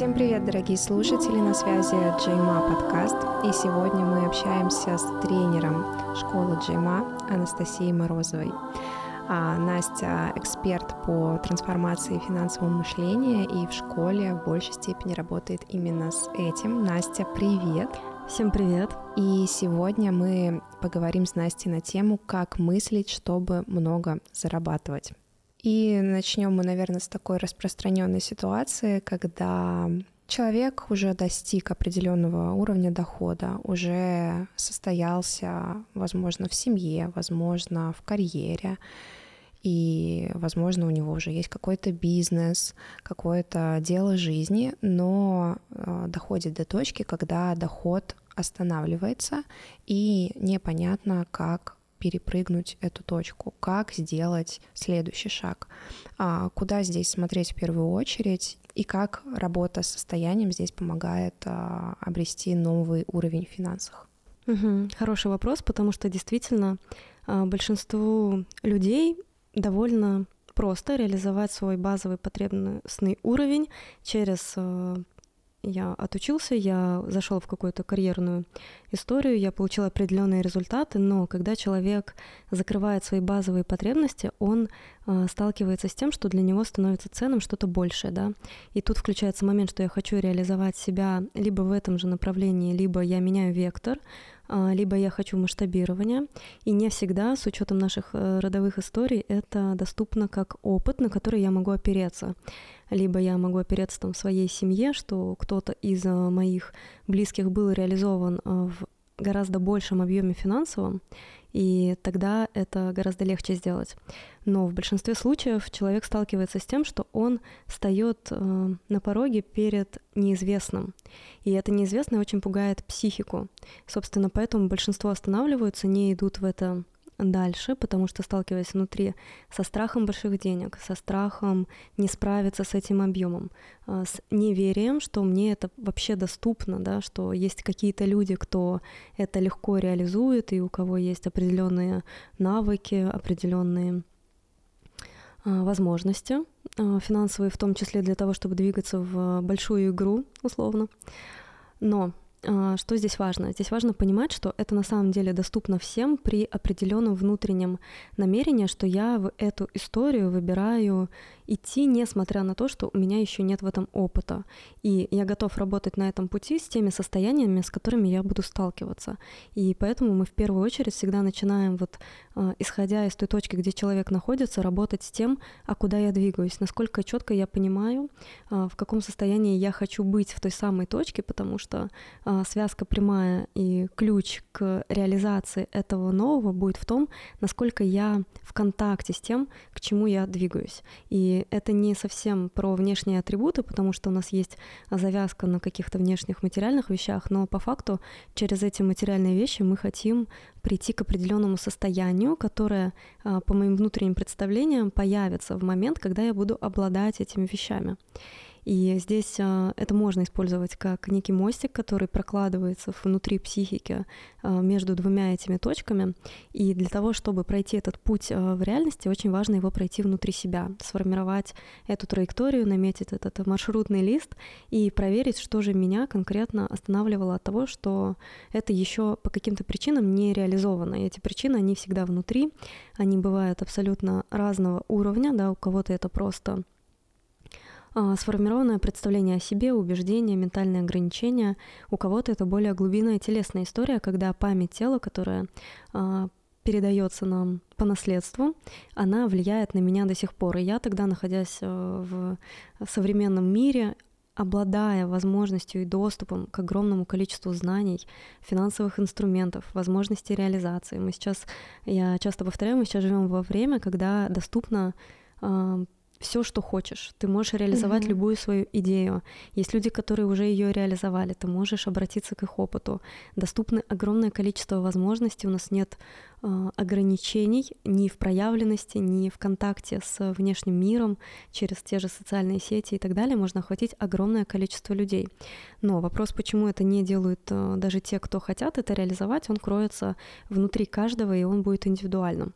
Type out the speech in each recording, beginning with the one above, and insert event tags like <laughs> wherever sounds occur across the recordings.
Всем привет, дорогие слушатели, на связи Джейма подкаст, и сегодня мы общаемся с тренером школы Джейма Анастасией Морозовой. А Настя эксперт по трансформации финансового мышления и в школе в большей степени работает именно с этим. Настя, привет! Всем привет! И сегодня мы поговорим с Настей на тему, как мыслить, чтобы много зарабатывать. И начнем мы, наверное, с такой распространенной ситуации, когда человек уже достиг определенного уровня дохода, уже состоялся, возможно, в семье, возможно, в карьере, и, возможно, у него уже есть какой-то бизнес, какое-то дело жизни, но э, доходит до точки, когда доход останавливается, и непонятно, как перепрыгнуть эту точку, как сделать следующий шаг, а, куда здесь смотреть в первую очередь и как работа с состоянием здесь помогает а, обрести новый уровень в финансах. Угу. Хороший вопрос, потому что действительно а, большинству людей довольно просто реализовать свой базовый потребностный уровень через я отучился, я зашел в какую-то карьерную историю, я получил определенные результаты, но когда человек закрывает свои базовые потребности, он э, сталкивается с тем, что для него становится ценным что-то большее, да. И тут включается момент, что я хочу реализовать себя либо в этом же направлении, либо я меняю вектор, либо я хочу масштабирования. И не всегда, с учетом наших э, родовых историй, это доступно как опыт, на который я могу опереться либо я могу опереться там в своей семье, что кто-то из э, моих близких был реализован э, в гораздо большем объеме финансовом, и тогда это гораздо легче сделать. Но в большинстве случаев человек сталкивается с тем, что он встает э, на пороге перед неизвестным. И это неизвестное очень пугает психику. Собственно, поэтому большинство останавливаются, не идут в это дальше, потому что сталкиваясь внутри со страхом больших денег, со страхом не справиться с этим объемом, а, с неверием, что мне это вообще доступно, да, что есть какие-то люди, кто это легко реализует и у кого есть определенные навыки, определенные а, возможности а, финансовые, в том числе для того, чтобы двигаться в большую игру, условно. Но что здесь важно? Здесь важно понимать, что это на самом деле доступно всем при определенном внутреннем намерении, что я в эту историю выбираю идти, несмотря на то, что у меня еще нет в этом опыта. И я готов работать на этом пути с теми состояниями, с которыми я буду сталкиваться. И поэтому мы в первую очередь всегда начинаем вот, э, исходя из той точки, где человек находится, работать с тем, а куда я двигаюсь, насколько четко я понимаю, э, в каком состоянии я хочу быть в той самой точке, потому что связка прямая и ключ к реализации этого нового будет в том, насколько я в контакте с тем, к чему я двигаюсь. И это не совсем про внешние атрибуты, потому что у нас есть завязка на каких-то внешних материальных вещах, но по факту через эти материальные вещи мы хотим прийти к определенному состоянию, которое, а, по моим внутренним представлениям, появится в момент, когда я буду обладать этими вещами. И здесь а, это можно использовать как некий мостик, который прокладывается внутри психики а, между двумя этими точками. И для того, чтобы пройти этот путь а, в реальности, очень важно его пройти внутри себя, сформировать эту траекторию, наметить этот маршрутный лист и проверить, что же меня конкретно останавливало от того, что это еще по каким-то причинам не реализовано. И эти причины, они всегда внутри, они бывают абсолютно разного уровня, да, у кого-то это просто сформированное представление о себе, убеждения, ментальные ограничения. У кого-то это более глубинная телесная история, когда память тела, которая а, передается нам по наследству, она влияет на меня до сих пор. И я тогда, находясь э, в современном мире, обладая возможностью и доступом к огромному количеству знаний, финансовых инструментов, возможностей реализации. Мы сейчас, я часто повторяю, мы сейчас живем во время, когда доступно а, все, что хочешь. Ты можешь реализовать mm-hmm. любую свою идею. Есть люди, которые уже ее реализовали. Ты можешь обратиться к их опыту. Доступно огромное количество возможностей. У нас нет э, ограничений ни в проявленности, ни в контакте с внешним миром через те же социальные сети и так далее. Можно охватить огромное количество людей. Но вопрос, почему это не делают э, даже те, кто хотят это реализовать, он кроется внутри каждого, и он будет индивидуальным.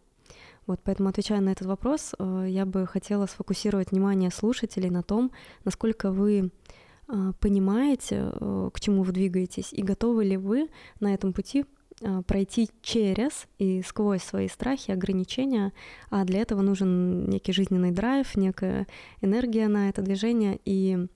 Вот поэтому, отвечая на этот вопрос, э, я бы хотела сфокусировать внимание слушателей на том, насколько вы понимаете, к чему вы двигаетесь, и готовы ли вы на этом пути пройти через и сквозь свои страхи, ограничения, а для этого нужен некий жизненный драйв, некая энергия на это движение, и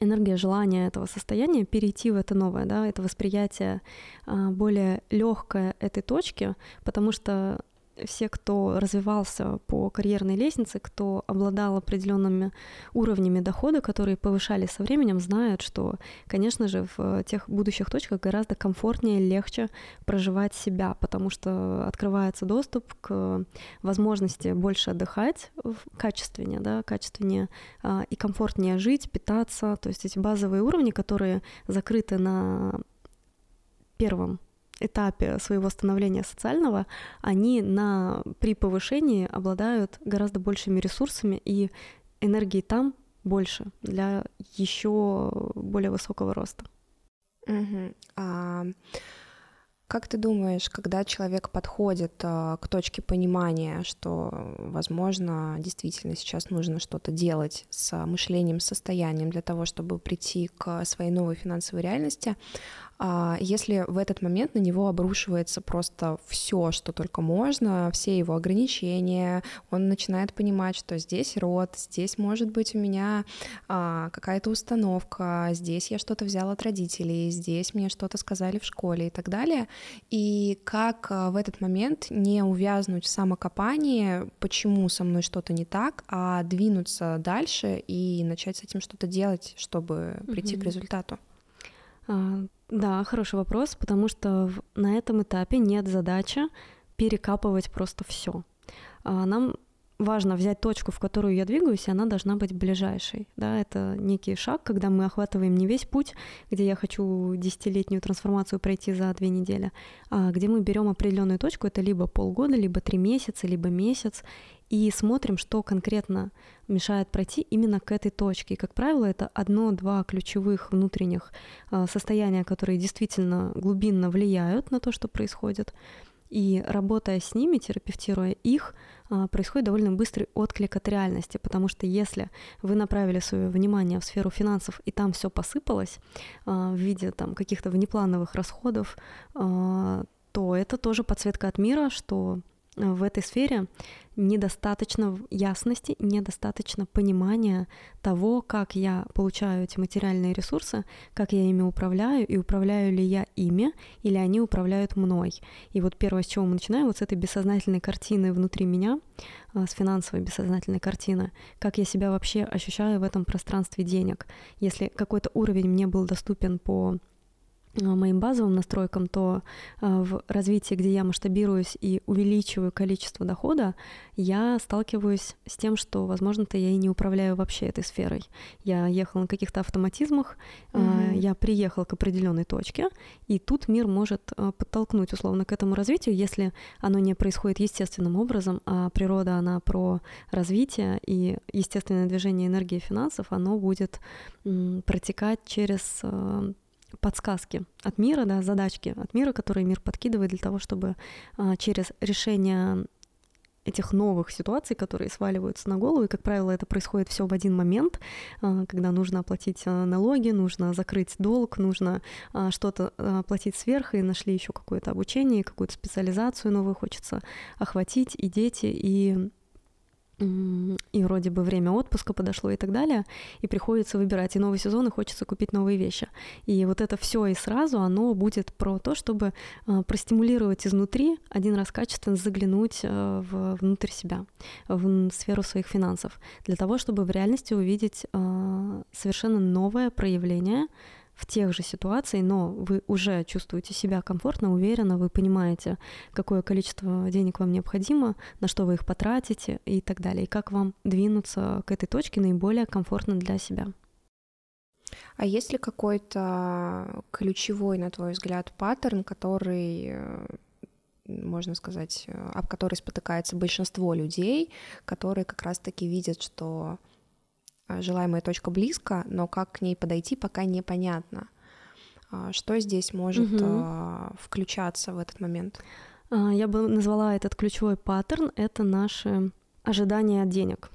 энергия желания этого состояния перейти в это новое, да, это восприятие более легкое этой точки, потому что все, кто развивался по карьерной лестнице, кто обладал определенными уровнями дохода, которые повышались со временем, знают, что, конечно же, в тех будущих точках гораздо комфортнее, легче проживать себя, потому что открывается доступ к возможности больше отдыхать качественнее, да, качественнее а, и комфортнее жить, питаться, то есть эти базовые уровни, которые закрыты на первом этапе своего становления социального, они на, при повышении обладают гораздо большими ресурсами, и энергии там больше для еще более высокого роста. Угу. А как ты думаешь, когда человек подходит а, к точке понимания, что, возможно, действительно сейчас нужно что-то делать с мышлением, состоянием для того, чтобы прийти к своей новой финансовой реальности, а если в этот момент на него обрушивается просто все, что только можно, все его ограничения, он начинает понимать, что здесь род, здесь может быть у меня а, какая-то установка, здесь я что-то взял от родителей, здесь мне что-то сказали в школе и так далее. И как а, в этот момент не увязнуть в самокопании, почему со мной что-то не так, а двинуться дальше и начать с этим что-то делать, чтобы прийти mm-hmm. к результату. А, да, хороший вопрос, потому что на этом этапе нет задачи перекапывать просто все. А, нам важно взять точку, в которую я двигаюсь, и она должна быть ближайшей. Да, это некий шаг, когда мы охватываем не весь путь, где я хочу десятилетнюю трансформацию пройти за две недели, а где мы берем определенную точку, это либо полгода, либо три месяца, либо месяц, и смотрим, что конкретно мешает пройти именно к этой точке. И, как правило, это одно-два ключевых внутренних а, состояния, которые действительно глубинно влияют на то, что происходит. И работая с ними, терапевтируя их, а, происходит довольно быстрый отклик от реальности, потому что если вы направили свое внимание в сферу финансов и там все посыпалось а, в виде там каких-то внеплановых расходов, то это тоже подсветка от мира, что в этой сфере недостаточно ясности, недостаточно понимания того, как я получаю эти материальные ресурсы, как я ими управляю, и управляю ли я ими, или они управляют мной. И вот первое, с чего мы начинаем, вот с этой бессознательной картины внутри меня, а, с финансовой бессознательной картины, как я себя вообще ощущаю в этом пространстве денег. Если какой-то уровень мне был доступен по моим базовым настройкам, то а, в развитии, где я масштабируюсь и увеличиваю количество дохода, я сталкиваюсь с тем, что, возможно-то, я и не управляю вообще этой сферой. Я ехала на каких-то автоматизмах, mm-hmm. я приехала к определенной точке, и тут мир может подтолкнуть условно к этому развитию, если оно не происходит естественным образом, а природа, она про развитие, и естественное движение энергии и финансов, оно будет протекать через подсказки от мира, да, задачки от мира, которые мир подкидывает для того, чтобы а, через решение этих новых ситуаций, которые сваливаются на голову, и, как правило, это происходит все в один момент, а, когда нужно оплатить а, налоги, нужно закрыть долг, нужно что-то оплатить сверху, и нашли еще какое-то обучение, какую-то специализацию новую хочется охватить, и дети, и и вроде бы время отпуска подошло и так далее, и приходится выбирать и новый сезон, и хочется купить новые вещи. И вот это все и сразу, оно будет про то, чтобы а, простимулировать изнутри, один раз качественно заглянуть а, в, внутрь себя, в сферу своих финансов, для того, чтобы в реальности увидеть а, совершенно новое проявление в тех же ситуациях, но вы уже чувствуете себя комфортно, уверенно, вы понимаете, какое количество денег вам необходимо, на что вы их потратите и так далее, и как вам двинуться к этой точке наиболее комфортно для себя. А есть ли какой-то ключевой, на твой взгляд, паттерн, который можно сказать, об который спотыкается большинство людей, которые как раз-таки видят, что желаемая точка близко, но как к ней подойти, пока непонятно. А, что здесь может угу. включаться в этот момент? Я бы назвала этот ключевой паттерн — это наши ожидания от денег.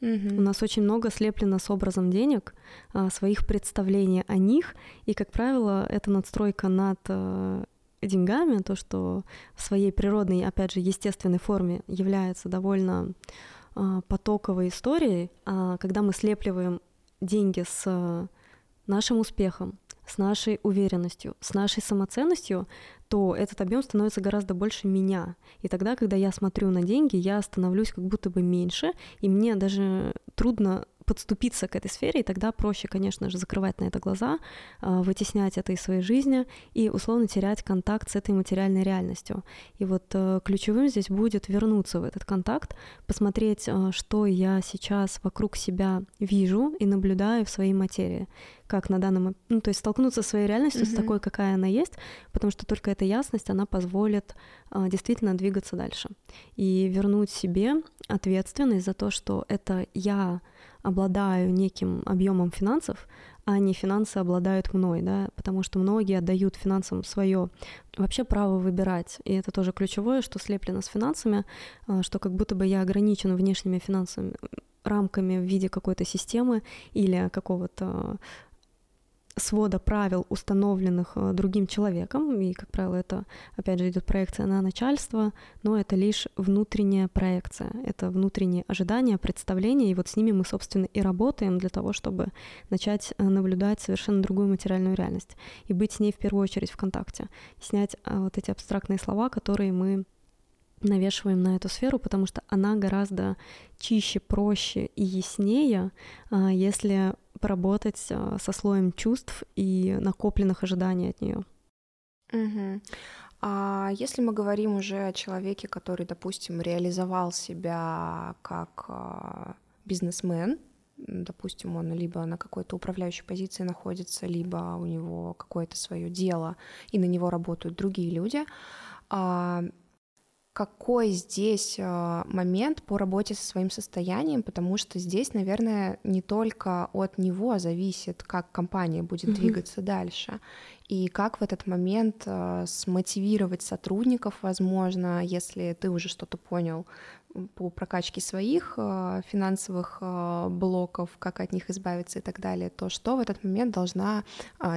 Угу. У нас очень много слеплено с образом денег, а, своих представлений о них, и, как правило, это надстройка над а, деньгами, то, что в своей природной, опять же, естественной форме является довольно а, потоковой историей, а когда мы слепливаем деньги с нашим успехом, с нашей уверенностью, с нашей самоценностью, то этот объем становится гораздо больше меня. И тогда, когда я смотрю на деньги, я становлюсь как будто бы меньше, и мне даже трудно подступиться к этой сфере, и тогда проще, конечно же, закрывать на это глаза, а, вытеснять это из своей жизни и условно терять контакт с этой материальной реальностью. И вот э, ключевым здесь будет вернуться в этот контакт, посмотреть, э, что я сейчас вокруг себя вижу и наблюдаю в своей материи как на данном, ну то есть столкнуться со своей реальностью, mm-hmm. с такой, какая она есть, потому что только эта ясность, она позволит а, действительно двигаться дальше и вернуть себе ответственность за то, что это я обладаю неким объемом финансов, а не финансы обладают мной, да, потому что многие отдают финансам свое вообще право выбирать, и это тоже ключевое, что слеплено с финансами, а, что как будто бы я ограничен внешними финансовыми рамками в виде какой-то системы или какого-то свода правил, установленных э, другим человеком, и, как правило, это, опять же, идет проекция на начальство, но это лишь внутренняя проекция, это внутренние ожидания, представления, и вот с ними мы, собственно, и работаем для того, чтобы начать э, наблюдать совершенно другую материальную реальность и быть с ней в первую очередь в контакте, снять э, вот эти абстрактные слова, которые мы навешиваем на эту сферу, потому что она гораздо чище, проще и яснее, если поработать а, со слоем чувств и накопленных ожиданий от нее. Угу. А если мы говорим уже о человеке, который, допустим, реализовал себя как а, бизнесмен, допустим, он либо на какой-то управляющей позиции находится, либо у него какое-то свое дело, и на него работают другие люди, а, какой здесь э, момент по работе со своим состоянием, потому что здесь, наверное, не только от него зависит, как компания будет mm-hmm. двигаться дальше, и как в этот момент э, смотивировать сотрудников, возможно, если ты уже что-то понял по прокачке своих э, финансовых блоков, как от них избавиться и так далее, то что в этот момент должна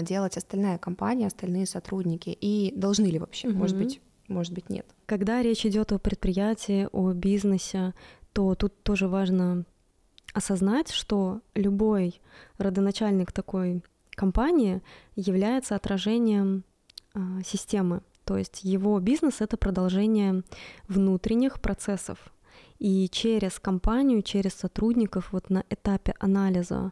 делать остальная компания, остальные сотрудники, и должны ли вообще, mm-hmm. может быть, может быть, нет. Когда речь идет о предприятии, о бизнесе, то тут тоже важно осознать, что любой родоначальник такой компании является отражением э, системы. То есть его бизнес это продолжение внутренних процессов. И через компанию, через сотрудников вот на этапе анализа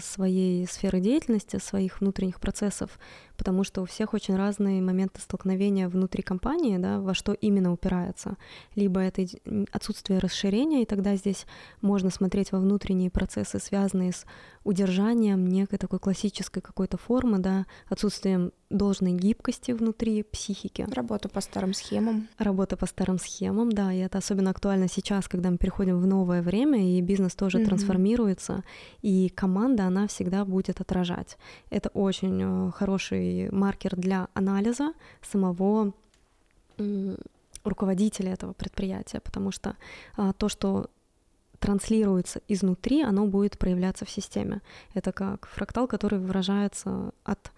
своей сферы деятельности, своих внутренних процессов, потому что у всех очень разные моменты столкновения внутри компании, да, во что именно упирается. Либо это отсутствие расширения, и тогда здесь можно смотреть во внутренние процессы, связанные с удержанием некой такой классической какой-то формы, да, отсутствием должной гибкости внутри психики. Работа по старым схемам. Работа по старым схемам, да, и это особенно актуально сейчас, когда мы переходим в новое время, и бизнес тоже mm-hmm. трансформируется, и команда, она всегда будет отражать. Это очень э, хороший маркер для анализа самого руководителя этого предприятия, потому что а, то, что транслируется изнутри, оно будет проявляться в системе. Это как фрактал, который выражается от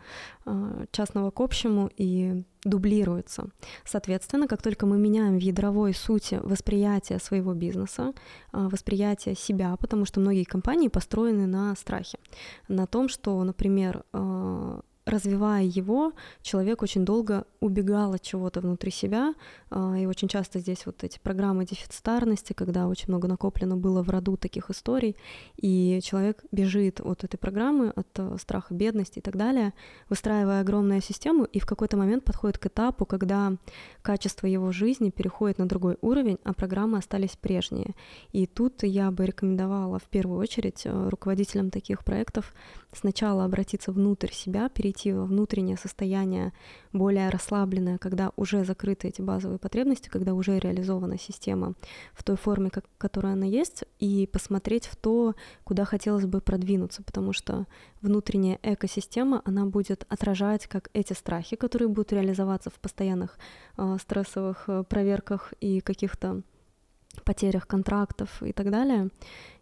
э, частного к общему и дублируется. Соответственно, как только мы меняем в ядровой сути восприятие своего бизнеса, э, восприятие себя, потому что многие компании построены на страхе, на том, что, например, э, развивая его, человек очень долго убегал от чего-то внутри себя, и очень часто здесь вот эти программы дефицитарности, когда очень много накоплено было в роду таких историй, и человек бежит от этой программы, от э, страха бедности и так далее, выстраивая огромную систему, и в какой-то момент подходит к этапу, когда качество его жизни переходит на другой уровень, а программы остались прежние. И тут я бы рекомендовала в первую очередь э, руководителям таких проектов сначала обратиться внутрь себя, перейти во внутреннее состояние более расслабленное, когда уже закрыты эти базовые потребности, когда уже реализована система в той форме, как, которая она есть, и посмотреть в то, куда хотелось бы продвинуться, потому что внутренняя экосистема, она будет отражать как эти страхи, которые будут реализоваться в постоянных э, стрессовых проверках и каких-то потерях контрактов и так далее.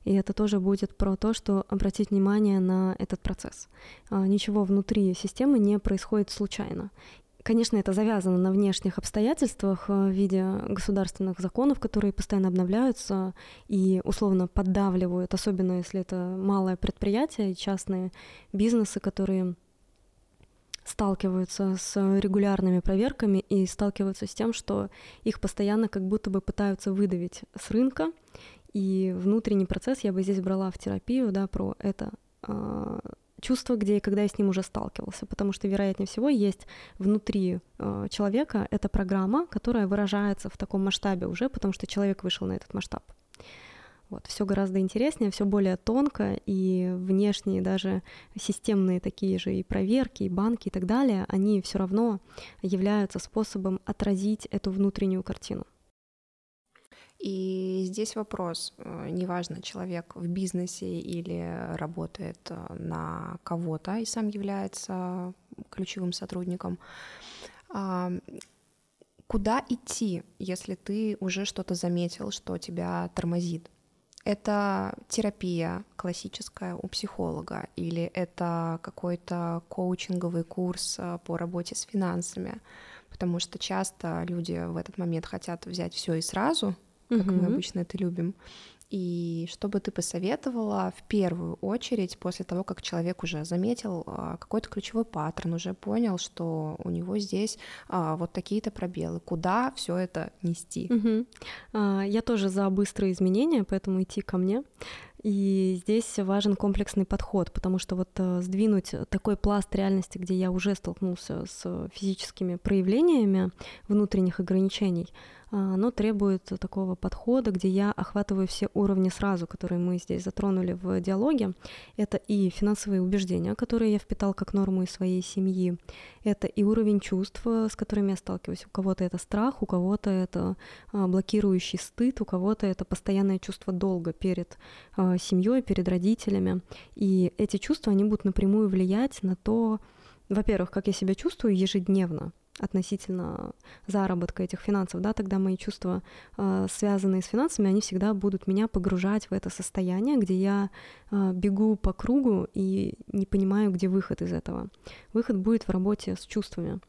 И это тоже будет про то, что обратить внимание на этот процесс. А, ничего внутри системы не происходит случайно. Конечно, это завязано на внешних обстоятельствах а, в виде государственных законов, которые постоянно обновляются и условно поддавливают, особенно если это малое предприятие и частные бизнесы, которые сталкиваются с регулярными проверками и сталкиваются с тем, что их постоянно как будто бы пытаются выдавить с рынка, и внутренний процесс я бы здесь брала в терапию, да, про это э, чувство, где и когда я с ним уже сталкивался, потому что, вероятнее всего, есть внутри э, человека эта программа, которая выражается в таком масштабе уже, потому что человек вышел на этот масштаб. Вот, все гораздо интереснее, все более тонко, и внешние даже системные такие же и проверки, и банки и так далее, они все равно являются способом отразить эту внутреннюю картину. И здесь вопрос, э, неважно, человек в бизнесе или работает э, на кого-то и сам является ключевым сотрудником, а, куда идти, если ты уже что-то заметил, что тебя тормозит? Это терапия классическая у психолога или это какой-то коучинговый курс э, по работе с финансами, потому что часто люди в этот момент хотят взять все и сразу, как угу. мы обычно это любим. И что бы ты посоветовала в первую очередь после того, как человек уже заметил а, какой-то ключевой паттерн, уже понял, что у него здесь а, вот такие-то пробелы, куда все это нести? Угу. Я тоже за быстрые изменения, поэтому идти ко мне. И здесь важен комплексный подход, потому что вот сдвинуть такой пласт реальности, где я уже столкнулся с физическими проявлениями внутренних ограничений, оно требует такого подхода, где я охватываю все уровни сразу, которые мы здесь затронули в диалоге. Это и финансовые убеждения, которые я впитал как норму из своей семьи. Это и уровень чувств, с которыми я сталкиваюсь. У кого-то это страх, у кого-то это а, блокирующий стыд, у кого-то это постоянное чувство долга перед а, семьей, перед родителями. И эти чувства, они будут напрямую влиять на то, во-первых, как я себя чувствую ежедневно, относительно заработка этих финансов, да, тогда мои чувства, э, связанные с финансами, они всегда будут меня погружать в это состояние, где я э, бегу по кругу и не понимаю, где выход из этого. Выход будет в работе с чувствами.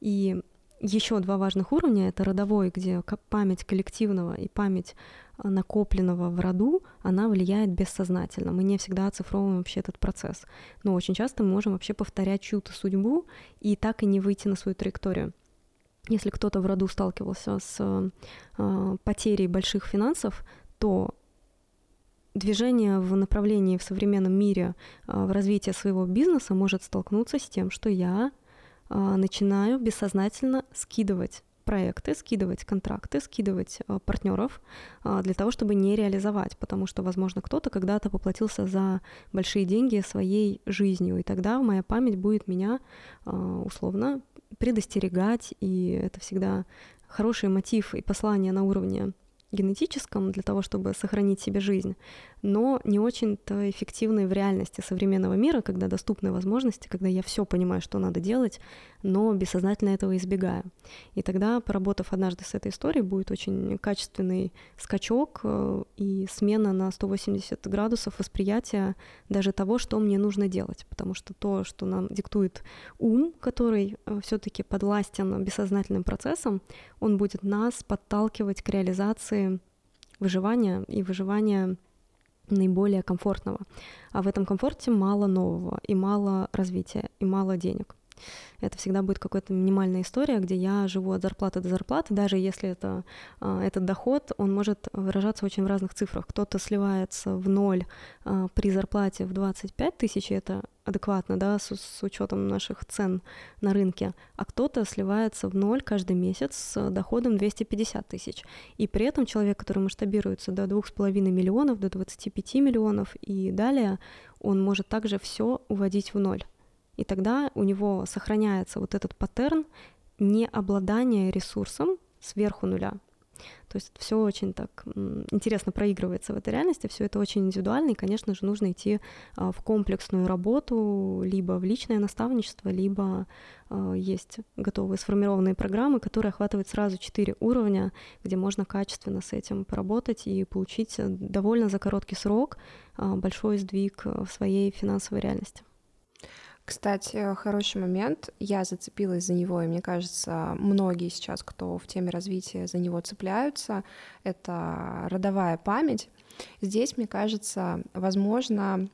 И еще два важных уровня — это родовой, где память коллективного и память а, накопленного в роду, она влияет бессознательно. Мы не всегда оцифровываем вообще этот процесс. Но очень часто мы можем вообще повторять чью-то судьбу и так и не выйти на свою траекторию. Если кто-то в роду сталкивался с э, потерей больших финансов, то движение в направлении в современном мире э, в развитии своего бизнеса может столкнуться с тем, что я а, начинаю бессознательно скидывать проекты, скидывать контракты, скидывать э, партнеров э, для того, чтобы не реализовать, потому что, возможно, кто-то когда-то поплатился за большие деньги своей жизнью, и тогда моя память будет меня условно предостерегать, и это всегда хороший мотив и послание на уровне генетическом для того, чтобы сохранить себе жизнь, но не очень-то эффективной в реальности современного мира, когда доступны возможности, когда я все понимаю, что надо делать, но бессознательно этого избегаю. И тогда, поработав однажды с этой историей, будет очень качественный скачок э, и смена на 180 градусов восприятия даже того, что мне нужно делать, потому что то, что нам диктует ум, который э, все-таки подвластен бессознательным процессам, он будет нас подталкивать к реализации выживания и выживания наиболее комфортного. А в этом комфорте мало нового, и мало развития, и мало денег. Это всегда будет какая-то минимальная история, где я живу от зарплаты до зарплаты, даже если это, а, этот доход, он может выражаться очень в разных цифрах. Кто-то сливается в ноль а, при зарплате в 25 тысяч, это адекватно, да, с, с учетом наших цен на рынке, а кто-то сливается в ноль каждый месяц с доходом 250 тысяч. И при этом человек, который масштабируется до 2,5 миллионов, до 25 миллионов и далее, он может также все уводить в ноль. И тогда у него сохраняется вот этот паттерн необладания ресурсом сверху нуля. То есть все очень так интересно проигрывается в этой реальности, все это очень индивидуально, и, конечно же, нужно идти а, в комплексную работу, либо в личное наставничество, либо а, есть готовые сформированные программы, которые охватывают сразу четыре уровня, где можно качественно с этим поработать и получить довольно за короткий срок а, большой сдвиг в своей финансовой реальности. Кстати, хороший момент. Я зацепилась за него, и мне кажется, многие сейчас, кто в теме развития, за него цепляются. Это родовая память. Здесь, мне кажется, возможно,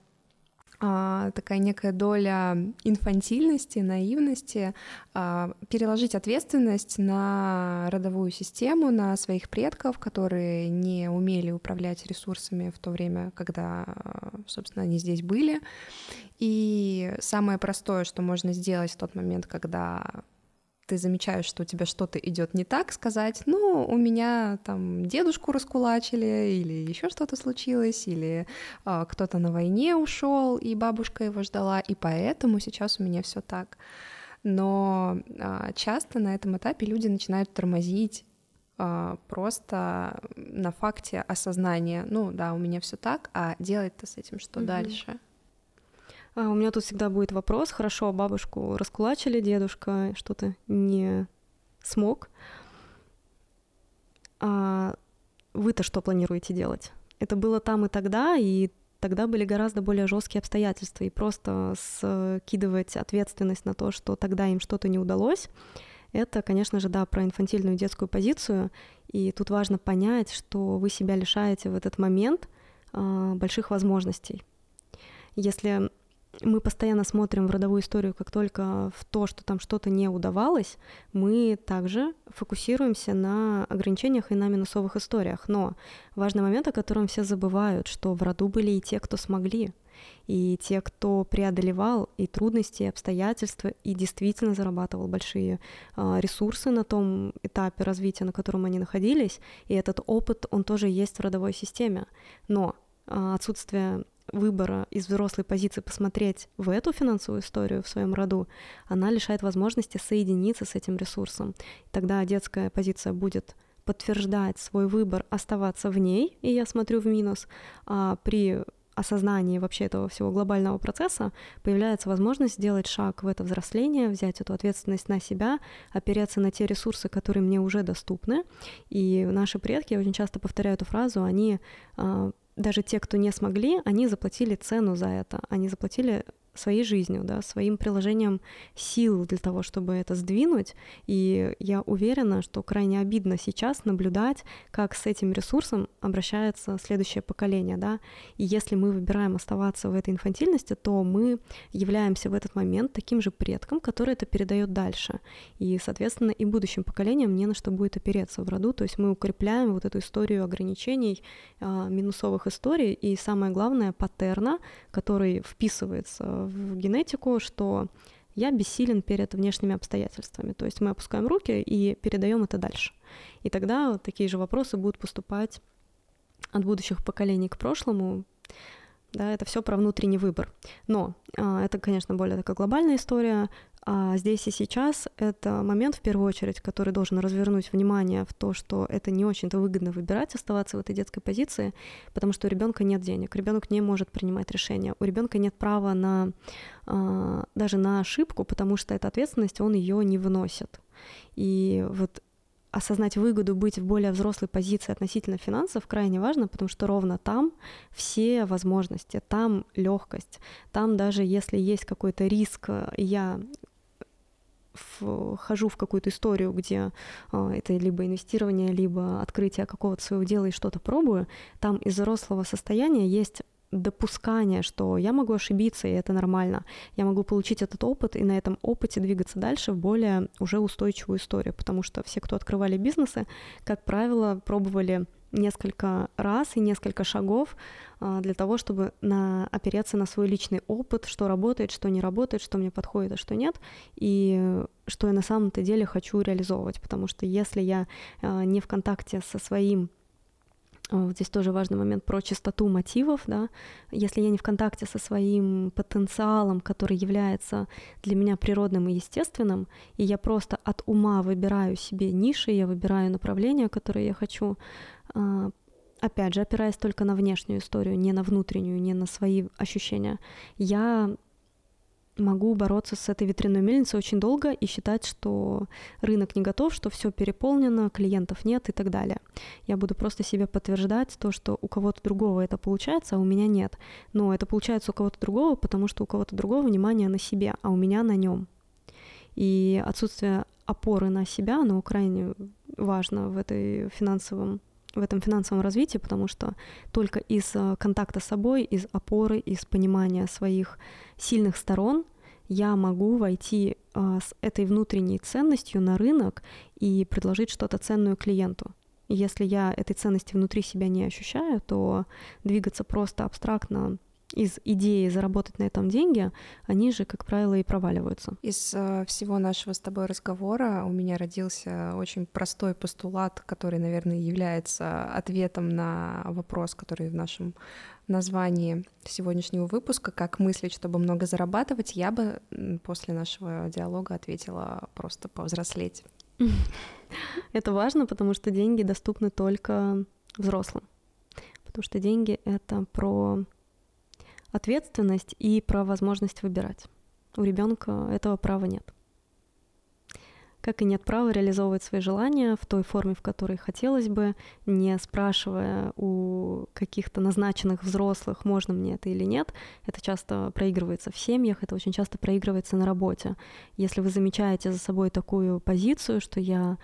а, такая некая доля инфантильности, наивности, а, переложить ответственность на родовую систему, на своих предков, которые не умели управлять ресурсами в то время, когда, собственно, они здесь были. И самое простое, что можно сделать в тот момент, когда ты замечаешь, что у тебя что-то идет не так, сказать, ну, у меня там дедушку раскулачили, или еще что-то случилось, или э, кто-то на войне ушел, и бабушка его ждала, и поэтому сейчас у меня все так. Но э, часто на этом этапе люди начинают тормозить э, просто на факте осознания, ну да, у меня все так, а делать-то с этим что mm-hmm. дальше? А, у меня тут всегда будет вопрос. Хорошо, бабушку раскулачили, дедушка что-то не смог. А вы-то что планируете делать? Это было там и тогда, и тогда были гораздо более жесткие обстоятельства. И просто скидывать ответственность на то, что тогда им что-то не удалось, это, конечно же, да, про инфантильную детскую позицию. И тут важно понять, что вы себя лишаете в этот момент э, больших возможностей. Если мы постоянно смотрим в родовую историю как только в то, что там что-то не удавалось, мы также фокусируемся на ограничениях и на минусовых историях. Но важный момент, о котором все забывают, что в роду были и те, кто смогли, и те, кто преодолевал и трудности, и обстоятельства, и действительно зарабатывал большие э, ресурсы на том этапе развития, на котором они находились, и этот опыт, он тоже есть в родовой системе. Но э, отсутствие выбора из взрослой позиции посмотреть в эту финансовую историю в своем роду, она лишает возможности соединиться с этим ресурсом. Тогда детская позиция будет подтверждать свой выбор оставаться в ней, и я смотрю в минус, а при осознании вообще этого всего глобального процесса появляется возможность сделать шаг в это взросление, взять эту ответственность на себя, опереться на те ресурсы, которые мне уже доступны. И наши предки, я очень часто повторяю эту фразу, они а, даже те, кто не смогли, они заплатили цену за это. Они заплатили своей жизнью, да, своим приложением сил для того, чтобы это сдвинуть. И я уверена, что крайне обидно сейчас наблюдать, как с этим ресурсом обращается следующее поколение, да. И если мы выбираем оставаться в этой инфантильности, то мы являемся в этот момент таким же предком, который это передает дальше. И, соответственно, и будущим поколениям не на что будет опереться в роду. То есть мы укрепляем вот эту историю ограничений, а, минусовых историй и, самое главное, паттерна, который вписывается в генетику, что я бессилен перед внешними обстоятельствами. То есть мы опускаем руки и передаем это дальше. И тогда такие же вопросы будут поступать от будущих поколений к прошлому, да, это все про внутренний выбор. Но а, это, конечно, более такая глобальная история. А здесь и сейчас это момент, в первую очередь, который должен развернуть внимание в то, что это не очень-то выгодно выбирать, оставаться в этой детской позиции, потому что у ребенка нет денег, ребенок не может принимать решения, у ребенка нет права на а, даже на ошибку, потому что эта ответственность он ее не выносит. И вот осознать выгоду быть в более взрослой позиции относительно финансов крайне важно, потому что ровно там все возможности, там легкость, там даже если есть какой-то риск, я вхожу в какую-то историю, где э, это либо инвестирование, либо открытие какого-то своего дела и что-то пробую, там из взрослого состояния есть допускание, что я могу ошибиться, и это нормально. Я могу получить этот опыт и на этом опыте двигаться дальше в более уже устойчивую историю, потому что все, кто открывали бизнесы, как правило, пробовали несколько раз и несколько шагов а, для того, чтобы на, опереться на свой личный опыт, что работает, что не работает, что мне подходит, а что нет, и что я на самом-то деле хочу реализовывать, потому что если я а, не в контакте со своим Вот здесь тоже важный момент про чистоту мотивов, да. Если я не в контакте со своим потенциалом, который является для меня природным и естественным, и я просто от ума выбираю себе ниши, я выбираю направления, которые я хочу, а, опять же, опираясь только на внешнюю историю, не на внутреннюю, не на свои ощущения, я могу бороться с этой ветряной мельницей очень долго и считать, что рынок не готов, что все переполнено, клиентов нет и так далее. Я буду просто себе подтверждать то, что у кого-то другого это получается, а у меня нет. Но это получается у кого-то другого, потому что у кого-то другого внимание на себе, а у меня на нем. И отсутствие опоры на себя, оно крайне важно в этой финансовом в этом финансовом развитии, потому что только из э, контакта с собой, из опоры, из понимания своих сильных сторон я могу войти а, с этой внутренней ценностью на рынок и предложить что-то ценную клиенту. Если я этой ценности внутри себя не ощущаю, то двигаться просто абстрактно из идеи заработать на этом деньги, они же, как правило, и проваливаются. Из э, всего нашего с тобой разговора у меня родился очень простой постулат, который, наверное, является ответом на вопрос, который в нашем названии сегодняшнего выпуска «Как мыслить, чтобы много зарабатывать», я бы после нашего диалога ответила просто повзрослеть. <laughs> Это важно, потому что деньги доступны только взрослым. Потому что деньги — это про ответственность и про возможность выбирать. У ребенка этого права нет. Как и нет права реализовывать свои желания в той форме, в которой хотелось бы, не спрашивая у каких-то назначенных взрослых, можно мне это или нет. Это часто проигрывается в семьях, это очень часто проигрывается на работе. Если вы замечаете за собой такую позицию, что я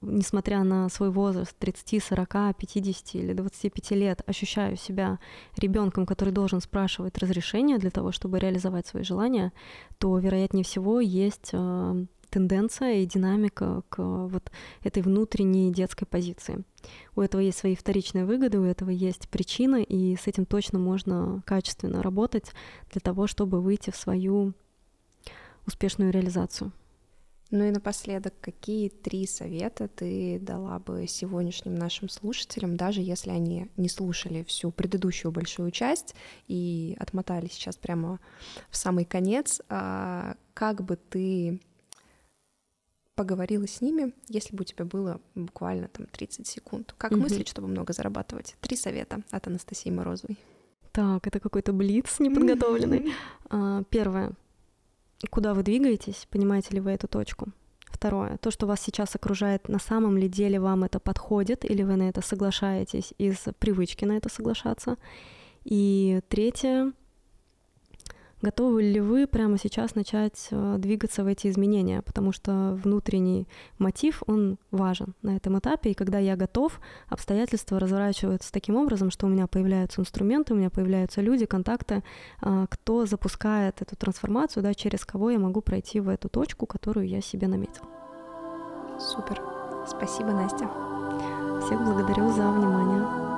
несмотря на свой возраст 30, 40, 50 или 25 лет, ощущаю себя ребенком, который должен спрашивать разрешение для того, чтобы реализовать свои желания, то, вероятнее всего, есть э, тенденция и динамика к вот этой внутренней детской позиции. У этого есть свои вторичные выгоды, у этого есть причина, и с этим точно можно качественно работать для того, чтобы выйти в свою успешную реализацию. Ну и напоследок, какие три совета ты дала бы сегодняшним нашим слушателям, даже если они не слушали всю предыдущую большую часть и отмотали сейчас прямо в самый конец, а как бы ты поговорила с ними, если бы у тебя было буквально там 30 секунд. Как угу. мыслить, чтобы много зарабатывать? Три совета от Анастасии Морозовой. Так, это какой-то блиц неподготовленный. А, первое куда вы двигаетесь, понимаете ли вы эту точку. Второе, то, что вас сейчас окружает, на самом ли деле вам это подходит, или вы на это соглашаетесь из привычки на это соглашаться. И третье, Готовы ли вы прямо сейчас начать э, двигаться в эти изменения? Потому что внутренний мотив, он важен на этом этапе. И когда я готов, обстоятельства разворачиваются таким образом, что у меня появляются инструменты, у меня появляются люди, контакты, э, кто запускает эту трансформацию, да, через кого я могу пройти в эту точку, которую я себе наметил. Супер. Спасибо, Настя. Всех благодарю за внимание.